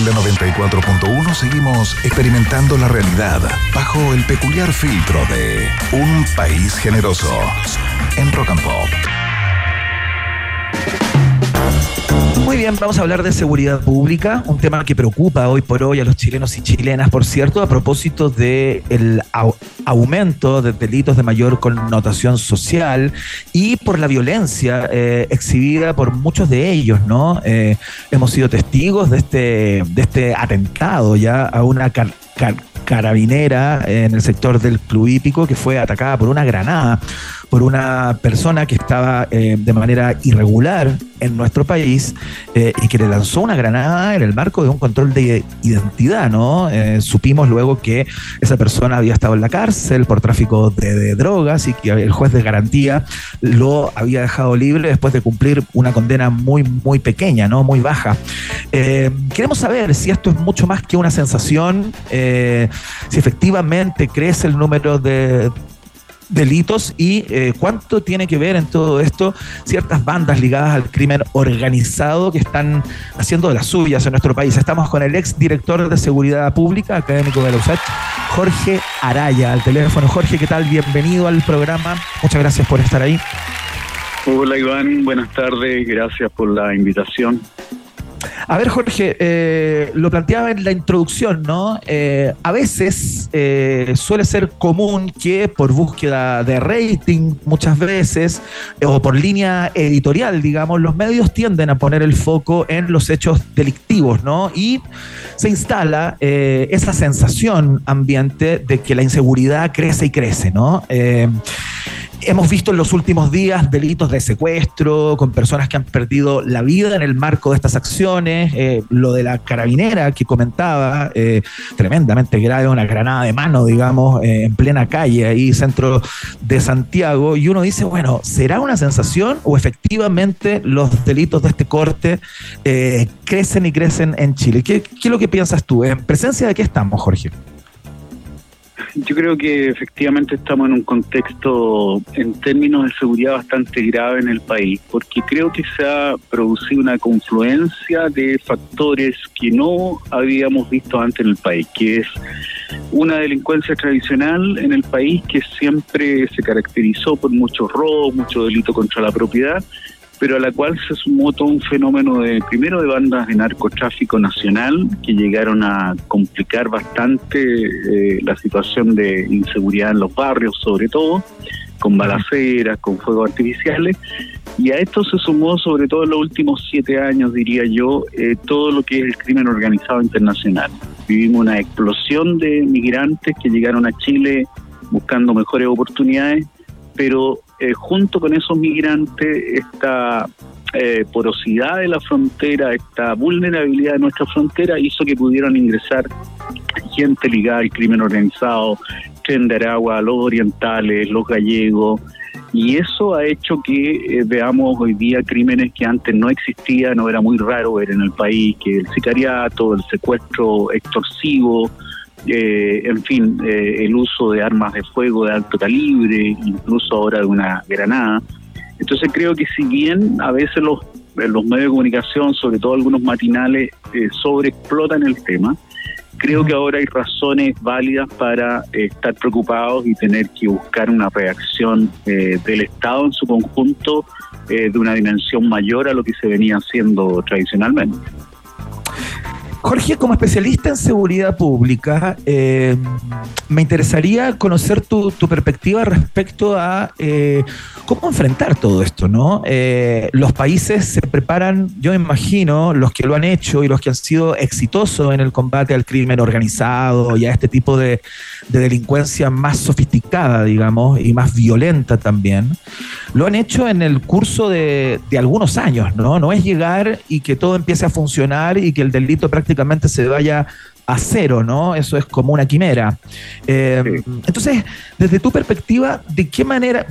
S4: En la 94.1 seguimos experimentando la realidad bajo el peculiar filtro de un país generoso en Rock and Pop.
S7: Muy bien, vamos a hablar de seguridad pública, un tema que preocupa hoy por hoy a los chilenos y chilenas, por cierto, a propósito del el aumento de delitos de mayor connotación social y por la violencia eh, exhibida por muchos de ellos, ¿no? Eh, hemos sido testigos de este, de este atentado ya a una carabinera en el sector del club hípico que fue atacada por una granada por una persona que estaba eh, de manera irregular en nuestro país eh, y que le lanzó una granada en el marco de un control de identidad, ¿no? Eh, supimos luego que esa persona había estado en la cárcel por tráfico de, drogas y que el juez de garantía lo había dejado libre después de cumplir una condena muy, muy pequeña, ¿no? Muy baja. queremos saber si esto es mucho más que una sensación, si efectivamente crece el número de delitos y eh, cuánto tiene que ver en todo esto ciertas bandas ligadas al crimen organizado que están haciendo de las suyas en nuestro país. Estamos con el ex director de Seguridad Pública, académico de la USACH, Jorge Araya, al teléfono. Jorge, ¿qué tal? Bienvenido al programa. Muchas gracias por estar ahí.
S16: Hola Iván, buenas tardes, gracias por la invitación.
S7: A ver, Jorge, eh, lo planteaba en la introducción, ¿no? Eh, a veces eh, suele ser común que por búsqueda de rating, muchas veces, o por línea editorial, digamos, los medios tienden a poner el foco en los hechos delictivos, ¿no? Y se instala esa sensación ambiente de que la inseguridad crece y crece, ¿no? Hemos visto en los últimos días delitos de secuestro con personas que han perdido la vida en el marco de estas acciones. Eh, lo de la carabinera que comentaba, eh, tremendamente grave, una granada de mano, digamos, eh, en plena calle, ahí centro de Santiago. Y uno dice, bueno, ¿será una sensación o efectivamente los delitos de este corte crecen y crecen en Chile? ¿Qué, ¿Qué, es lo que piensas tú? ¿En presencia de qué estamos, Jorge?
S16: Yo creo que efectivamente estamos en un contexto en términos de seguridad bastante grave en el país, porque creo que se ha producido una confluencia de factores que no habíamos visto antes en el país, que es una delincuencia tradicional en el país que siempre se caracterizó por muchos robos, mucho delito contra la propiedad, pero a la cual se sumó todo un fenómeno de, primero de bandas de narcotráfico nacional que llegaron a complicar bastante eh, la situación de inseguridad en los barrios, sobre todo, con balaceras, con fuegos artificiales, y a esto se sumó, sobre todo en los últimos siete años, diría yo, eh, todo lo que es el crimen organizado internacional. Vivimos una explosión de migrantes que llegaron a Chile buscando mejores oportunidades, pero eh, junto con esos migrantes, esta eh, porosidad de la frontera, esta vulnerabilidad de nuestra frontera hizo que pudieran ingresar gente ligada al crimen organizado, Tren de Aragua, los orientales, los gallegos, y eso ha hecho que eh, veamos hoy día crímenes que antes no existían, no era muy raro ver en el país, que el sicariato, el secuestro extorsivo, eh, en fin, eh, el uso de armas de fuego de alto calibre, incluso ahora de una granada. Entonces creo que si bien a veces los, los medios de comunicación, sobre todo algunos matinales, eh, sobreexplotan el tema, creo que ahora hay razones válidas para estar preocupados y tener que buscar una reacción del Estado en su conjunto de una dimensión mayor a lo que se venía haciendo tradicionalmente.
S7: Jorge, como especialista en seguridad pública, eh, me interesaría conocer tu, perspectiva respecto a eh, cómo enfrentar todo esto, ¿no? Eh, los países se preparan, yo imagino, los que lo han hecho y los que han sido exitosos en el combate al crimen organizado y a este tipo de, delincuencia más sofisticada, digamos, y más violenta también, lo han hecho en el curso de, de algunos años, ¿no? No es llegar y que todo empiece a funcionar y que el delito prácticamente prácticamente se vaya a cero, ¿no? Eso es como una quimera. Eh, entonces, desde tu perspectiva, ¿de qué manera,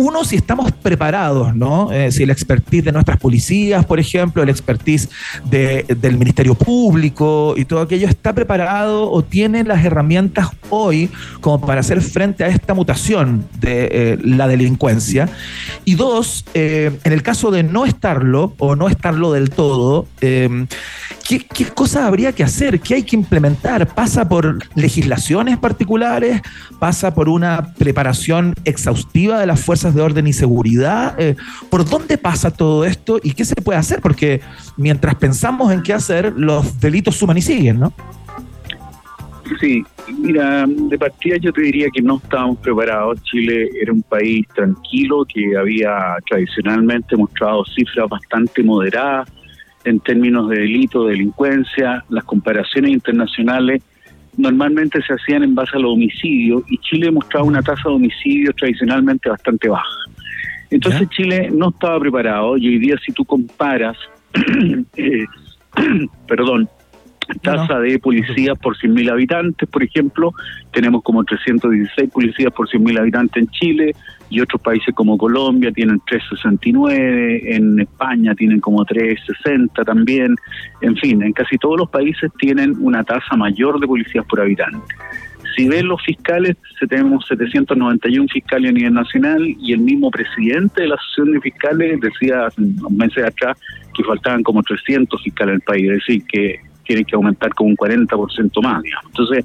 S7: uno, si estamos preparados, ¿no? Eh, si el expertise de nuestras policías, por ejemplo, el expertise del Ministerio Público y todo aquello está preparado o tiene las herramientas hoy como para hacer frente a esta mutación de eh, la delincuencia. Y dos, en el caso de no estarlo o no estarlo del todo, ¿Qué, ¿Qué cosas habría que hacer? ¿Qué hay que implementar? ¿Pasa por legislaciones particulares? ¿Pasa por una preparación exhaustiva de las fuerzas de orden y seguridad? Eh, ¿Por dónde pasa todo esto y qué se puede hacer? Porque mientras pensamos en qué hacer, los delitos suman y siguen, ¿no?
S16: Sí, mira, de partida yo te diría que no estábamos preparados. Chile era un país tranquilo que había tradicionalmente mostrado cifras bastante moderadas en términos de delito, delincuencia, las comparaciones internacionales normalmente se hacían en base a los homicidios y Chile mostraba una tasa de homicidios tradicionalmente bastante baja. Entonces Chile no estaba preparado y hoy día si tú comparas, eh, perdón, tasa de policías por 100.000 habitantes, por ejemplo, tenemos como 316 policías por 100.000 habitantes en Chile y otros países como Colombia tienen 369, en España tienen como 360 también, en fin, en casi todos los países tienen una tasa mayor de policías por habitante. Si ven los fiscales, tenemos 791 fiscales a nivel nacional y el mismo presidente de la Asociación de Fiscales decía hace unos meses atrás que faltaban como 300 fiscales en el país, es decir, que tienen que aumentar como un 40% más, digamos. Entonces,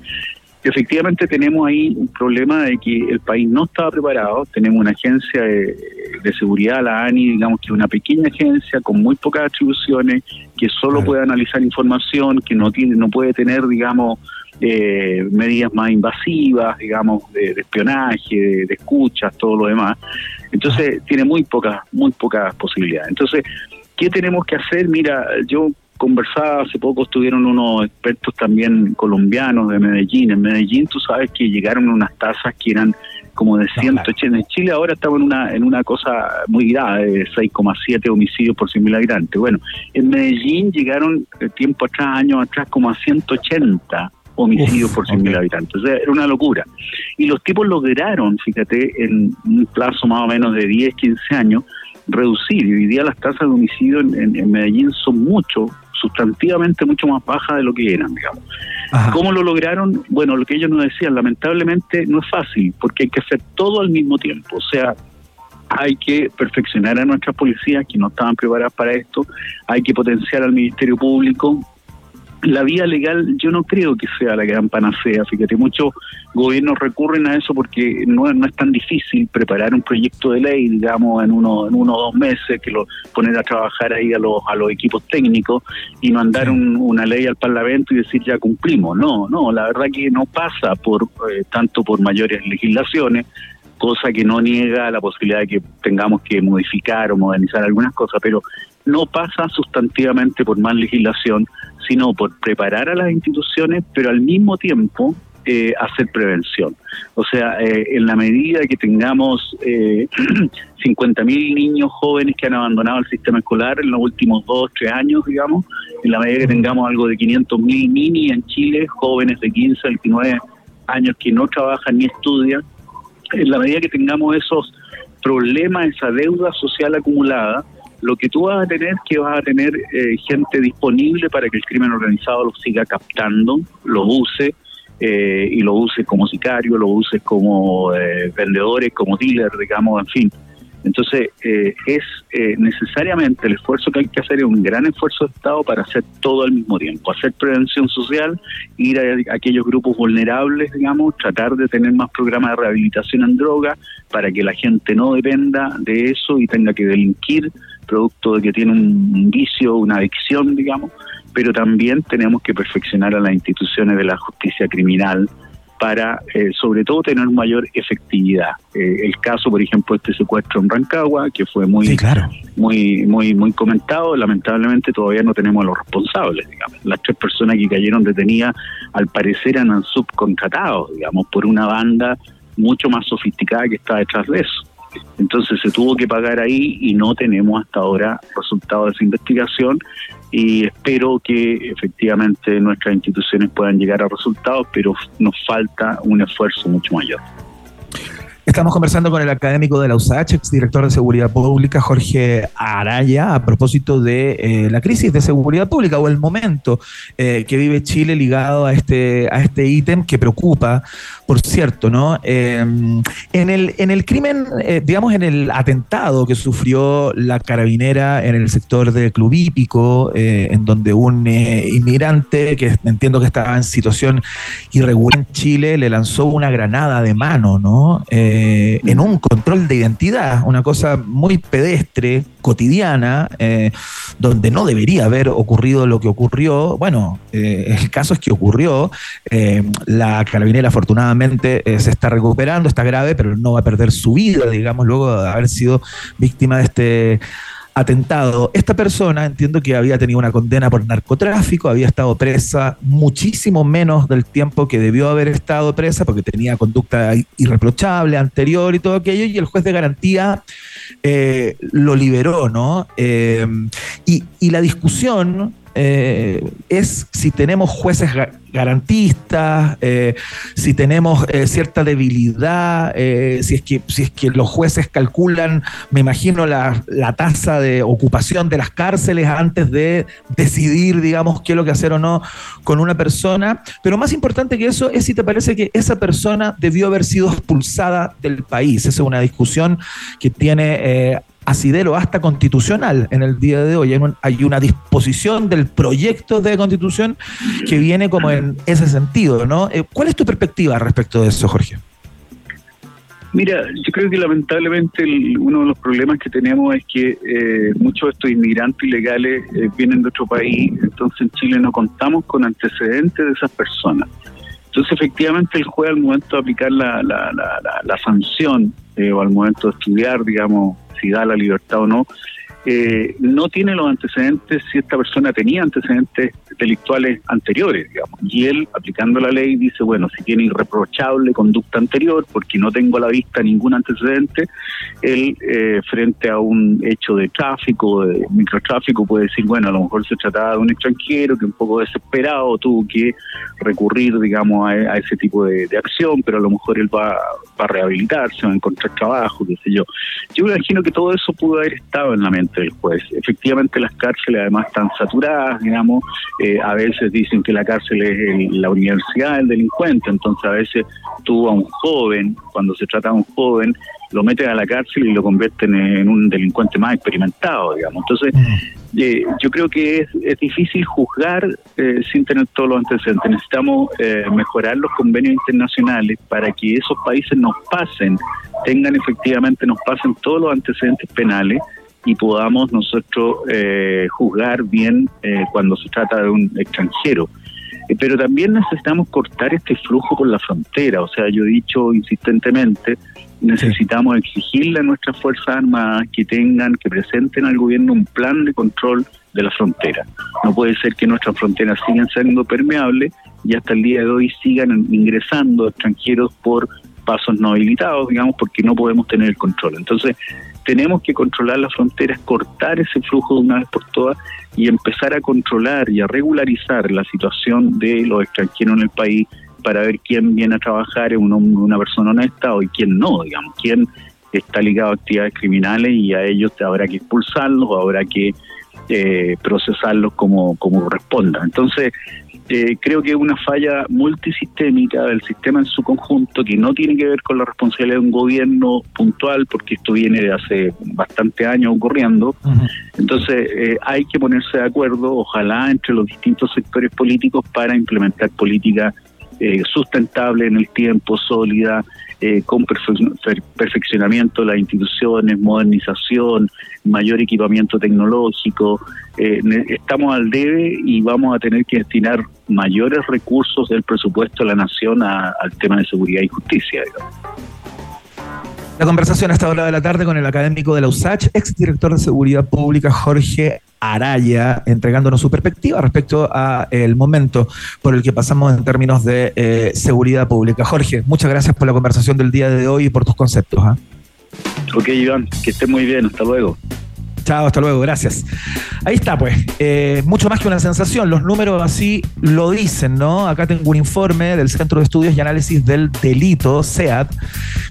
S16: efectivamente tenemos ahí un problema de que el país no estaba preparado, tenemos una agencia de, seguridad, la ANI, digamos que es una pequeña agencia con muy pocas atribuciones, que solo puede analizar información, que no tiene, no puede tener, digamos, eh, medidas más invasivas, digamos, de, espionaje, de, de, escuchas, todo lo demás. Entonces tiene muy pocas, muy pocas posibilidades. Entonces, ¿qué tenemos que hacer? Mira, yo conversaba hace poco, estuvieron unos expertos también colombianos de Medellín. En Medellín tú sabes que llegaron unas tasas que eran como de 180. En Chile ahora estamos en una, en una cosa muy grave, de 6,7 homicidios por 100.000 habitantes. Bueno, en Medellín llegaron eh, tiempo atrás, años atrás, como a 180 homicidios por 100.000 habitantes. O sea, era una locura. Y los tipos lograron, fíjate, en un plazo más o menos de 10, 15 años, reducir. Y hoy día las tasas de homicidio en, Medellín son mucho, sustantivamente mucho más bajas de lo que eran, digamos. ¿Cómo lo lograron? Bueno, lo que ellos nos decían, lamentablemente no es fácil, porque hay que hacer todo al mismo tiempo. O sea, hay que perfeccionar a nuestras policías que no estaban preparadas para esto, hay que potenciar al Ministerio Público, la vía legal yo no creo que sea la gran panacea. Fíjate, muchos gobiernos recurren a eso porque no, no es tan difícil preparar un proyecto de ley, digamos, en uno, en uno o dos meses, que lo poner a trabajar ahí a los, a los equipos técnicos y mandar una ley al Parlamento y decir ya cumplimos. No, no, la verdad que no pasa por eh, tanto por mayores legislaciones, cosa que no niega la posibilidad de que tengamos que modificar o modernizar algunas cosas, pero no pasa sustantivamente por más legislación, sino por preparar a las instituciones, pero al mismo tiempo eh, hacer prevención. O sea, eh, en la medida que tengamos eh, 50.000 niños jóvenes que han abandonado el sistema escolar en los últimos dos, tres años, digamos, en la medida que tengamos algo de 500.000 mini en Chile, jóvenes de 15 a 29 años que no trabajan ni estudian, en la medida que tengamos esos problemas, esa deuda social acumulada, lo que tú vas a tener que vas a tener eh, gente disponible para que el crimen organizado lo siga captando, lo use eh, y lo use como sicario, lo use como eh, vendedores, como dealer, digamos, en fin. Entonces, es necesariamente el esfuerzo que hay que hacer es un gran esfuerzo de Estado para hacer todo al mismo tiempo, hacer prevención social, ir a aquellos grupos vulnerables, digamos, tratar de tener más programas de rehabilitación en droga para que la gente no dependa de eso y tenga que delinquir producto de que tiene un vicio, una adicción, digamos, pero también tenemos que perfeccionar a las instituciones de la justicia criminal para, eh, sobre todo, tener mayor efectividad. Eh, el caso, por ejemplo, este secuestro en Rancagua, que fue muy, muy, muy, muy comentado, lamentablemente todavía no tenemos a los responsables, digamos. Las tres personas que cayeron detenidas, al parecer, eran subcontratados, digamos, por una banda mucho más sofisticada que está detrás de eso. Entonces se tuvo que pagar ahí y no tenemos hasta ahora resultados de esa investigación y espero que efectivamente nuestras instituciones puedan llegar a resultados, pero nos falta un esfuerzo mucho mayor.
S7: Estamos conversando con el académico de la USACH, ex director de Seguridad Pública, Jorge Araya, a propósito de eh, la crisis de seguridad pública o el momento eh, que vive Chile ligado a este, a este ítem que preocupa, por cierto, ¿no? Em, en, el, en el crimen, eh, digamos, en el atentado que sufrió la carabinera en el sector de Club Hípico, en donde un inmigrante que entiendo que estaba en situación irregular en Chile le lanzó una granada de mano, ¿no? Eh, en un control de identidad, una cosa muy pedestre, cotidiana, eh, donde no debería haber ocurrido lo que ocurrió. Bueno, eh, el caso es que ocurrió. la carabinera afortunadamente se está recuperando, está grave, pero no va a perder su vida, digamos, luego de haber sido víctima de este atentado. Esta persona entiendo que había tenido una condena por narcotráfico, había estado presa muchísimo menos del tiempo que debió haber estado presa porque tenía conducta irreprochable anterior y todo aquello, y el juez de garantía eh, lo liberó, ¿no? Eh, y, la discusión eh, es si tenemos jueces garantistas, eh, si tenemos eh, cierta debilidad, si, es que, si es que los jueces calculan, me imagino, la, la, tasa de ocupación de las cárceles antes de decidir, digamos, qué es lo que hacer o no con una persona. Pero más importante que eso es si te parece que esa persona debió haber sido expulsada del país. Esa es una discusión que tiene asidero hasta constitucional en el día de hoy. Hay, una disposición del proyecto de constitución que viene como en ese sentido, ¿no? Eh, ¿Cuál es tu perspectiva respecto de eso, Jorge?
S16: Mira, yo creo que lamentablemente uno de los problemas que tenemos es que eh, muchos de estos inmigrantes ilegales eh, vienen de otro país, entonces en Chile no contamos con antecedentes de esas personas. Entonces, efectivamente, el juez al momento de aplicar la, la, la, sanción o al momento de estudiar, digamos, si da la libertad o no, eh, no tiene los antecedentes si esta persona tenía antecedentes delictuales anteriores, digamos. Y él, aplicando la ley, dice, bueno, si tiene irreprochable conducta anterior, porque no tengo a la vista ningún antecedente, él, eh, frente a un hecho de tráfico, de microtráfico, puede decir, bueno, a lo mejor se trataba de un extranjero que un poco desesperado tuvo que recurrir, digamos, a, ese tipo de, acción, pero a lo mejor él va, va, a rehabilitarse, va a encontrar trabajo, qué sé yo. Yo me imagino que todo eso pudo haber estado en la mente del juez. Efectivamente, las cárceles además están saturadas, digamos, eh, a veces dicen que la cárcel es la universidad del delincuente, entonces a veces tú a un joven, cuando se trata de un joven, lo meten a la cárcel y lo convierten en un delincuente más experimentado, digamos. Entonces, mm. eh, yo creo que es, difícil juzgar eh, sin tener todos los antecedentes. Necesitamos mejorar los convenios internacionales para que esos países nos pasen, tengan efectivamente, nos pasen todos los antecedentes penales y podamos nosotros eh, juzgar bien eh, cuando se trata de un extranjero. Eh, pero también necesitamos cortar este flujo por la frontera. O sea, yo he dicho insistentemente, necesitamos exigirle a nuestras Fuerzas Armadas que tengan, que presenten al gobierno un plan de control de la frontera. No puede ser que nuestras fronteras sigan siendo permeables y hasta el día de hoy sigan ingresando extranjeros por pasos no habilitados, digamos, porque no podemos tener el control. Entonces, tenemos que controlar las fronteras, cortar ese flujo de una vez por todas y empezar a controlar y a regularizar la situación de los extranjeros en el país para ver quién viene a trabajar en una, persona honesta o quién no, digamos, quién está ligado a actividades criminales y a ellos habrá que expulsarlos habrá que eh, procesarlos como, como corresponda. Entonces, eh, creo que es una falla multisistémica del sistema en su conjunto que no tiene que ver con la responsabilidad de un gobierno puntual, porque esto viene de hace bastante años ocurriendo. Entonces, eh, hay que ponerse de acuerdo, ojalá, entre los distintos sectores políticos para implementar políticas eh, sustentables en el tiempo, sólidas, eh, con perfeccionamiento de las instituciones, modernización, mayor equipamiento tecnológico. Eh, estamos al debe y vamos a tener que destinar mayores recursos del presupuesto de la nación al tema de seguridad y justicia.
S7: La conversación a esta hora de la tarde con el académico de la USACH, exdirector de Seguridad Pública Jorge Araya, entregándonos su perspectiva respecto a el momento por el que pasamos en términos de eh, seguridad pública. Jorge, muchas gracias por la conversación del día de hoy y por tus conceptos. ¿ah?
S16: Ok, Iván, que esté muy bien. Hasta luego.
S7: Chao, hasta luego, gracias. Ahí está, pues. Eh, mucho más que una sensación, los números así lo dicen, ¿no? Acá tengo un informe del Centro de Estudios y Análisis del Delito, SEAT,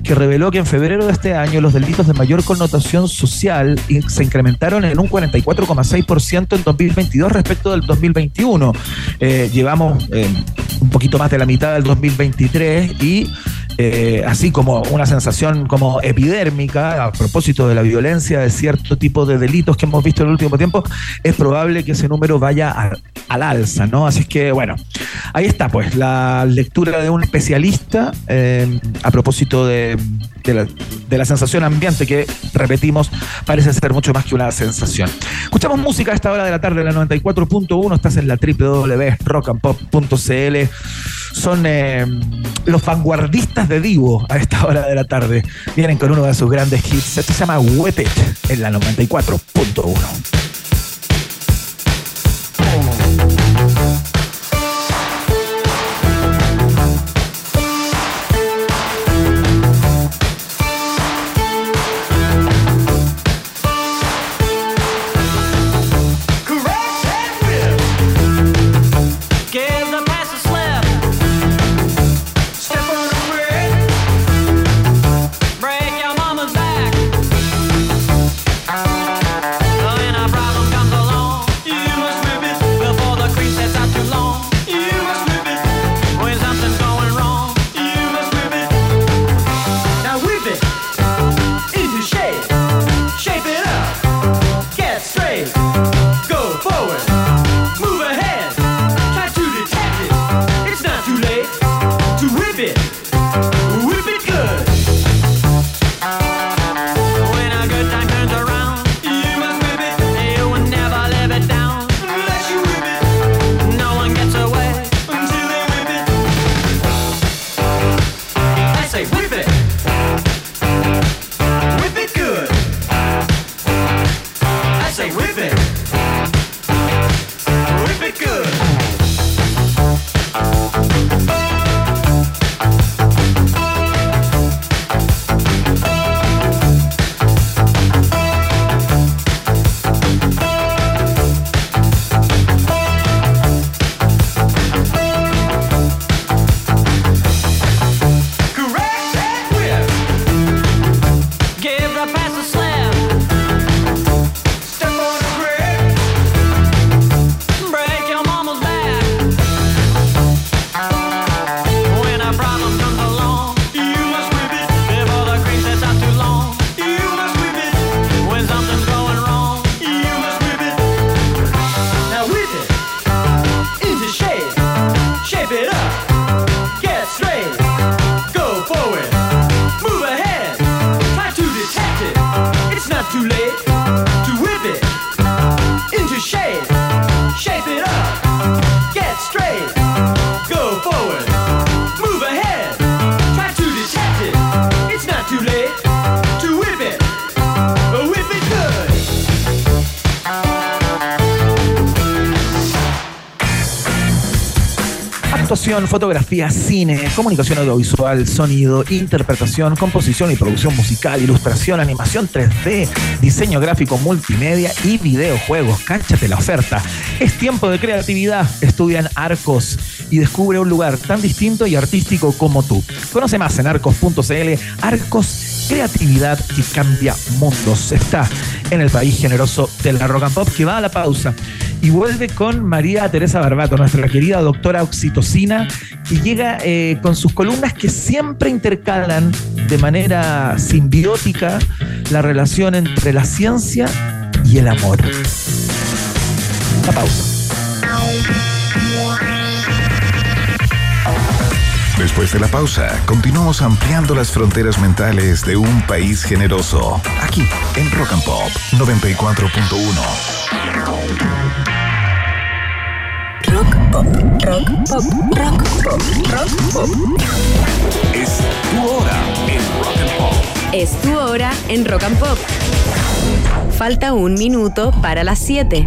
S7: que reveló que en febrero de este año los delitos de mayor connotación social se incrementaron en un 44,6% en 2022 respecto del 2021. Eh, llevamos eh, un poquito más de la mitad del 2023 y eh, así como una sensación como epidérmica a propósito de la violencia de cierto tipo de delitos que hemos visto en el último tiempo, es probable que ese número vaya al alza, ¿no? Así que, bueno, ahí está, pues, la lectura de un especialista eh, a propósito de, la, sensación ambiente que, repetimos, parece ser mucho más que una sensación. Escuchamos música a esta hora de la tarde, la 94.1, estás en la www.rockandpop.cl. Son eh, los vanguardistas de Divo a esta hora de la tarde. Vienen con uno de sus grandes hits. Se llama Wet en la 94.1.
S17: it,
S7: Fotografía, cine, comunicación audiovisual, sonido, interpretación, composición y producción musical, ilustración, animación 3D, diseño gráfico multimedia y videojuegos. Cánchate la oferta. Es tiempo de creatividad. Estudia en Arcos y descubre un lugar tan distinto y artístico como tú. Conoce más en arcos.cl. Arcos, creatividad que cambia mundos. Está en el país generoso de la rock and pop que va a la pausa y vuelve con María Teresa Barbato, nuestra querida doctora oxitocina, que llega eh, con sus columnas que siempre intercalan de manera simbiótica la relación entre la ciencia y el amor. La pausa.
S4: Después de la pausa, continuamos ampliando las fronteras mentales de un país generoso. Aquí, en Rock and Pop 94.1.
S8: Rock pop, rock pop, rock pop, rock pop.
S4: Es tu hora en Rock and Pop.
S8: Es tu hora en Rock and Pop. Falta un minuto para las 7.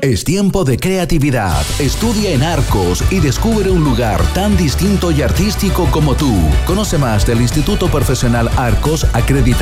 S18: Es tiempo de creatividad. Estudia en Arcos y descubre un lugar tan distinto y artístico como tú. Conoce más del Instituto Profesional Arcos acreditado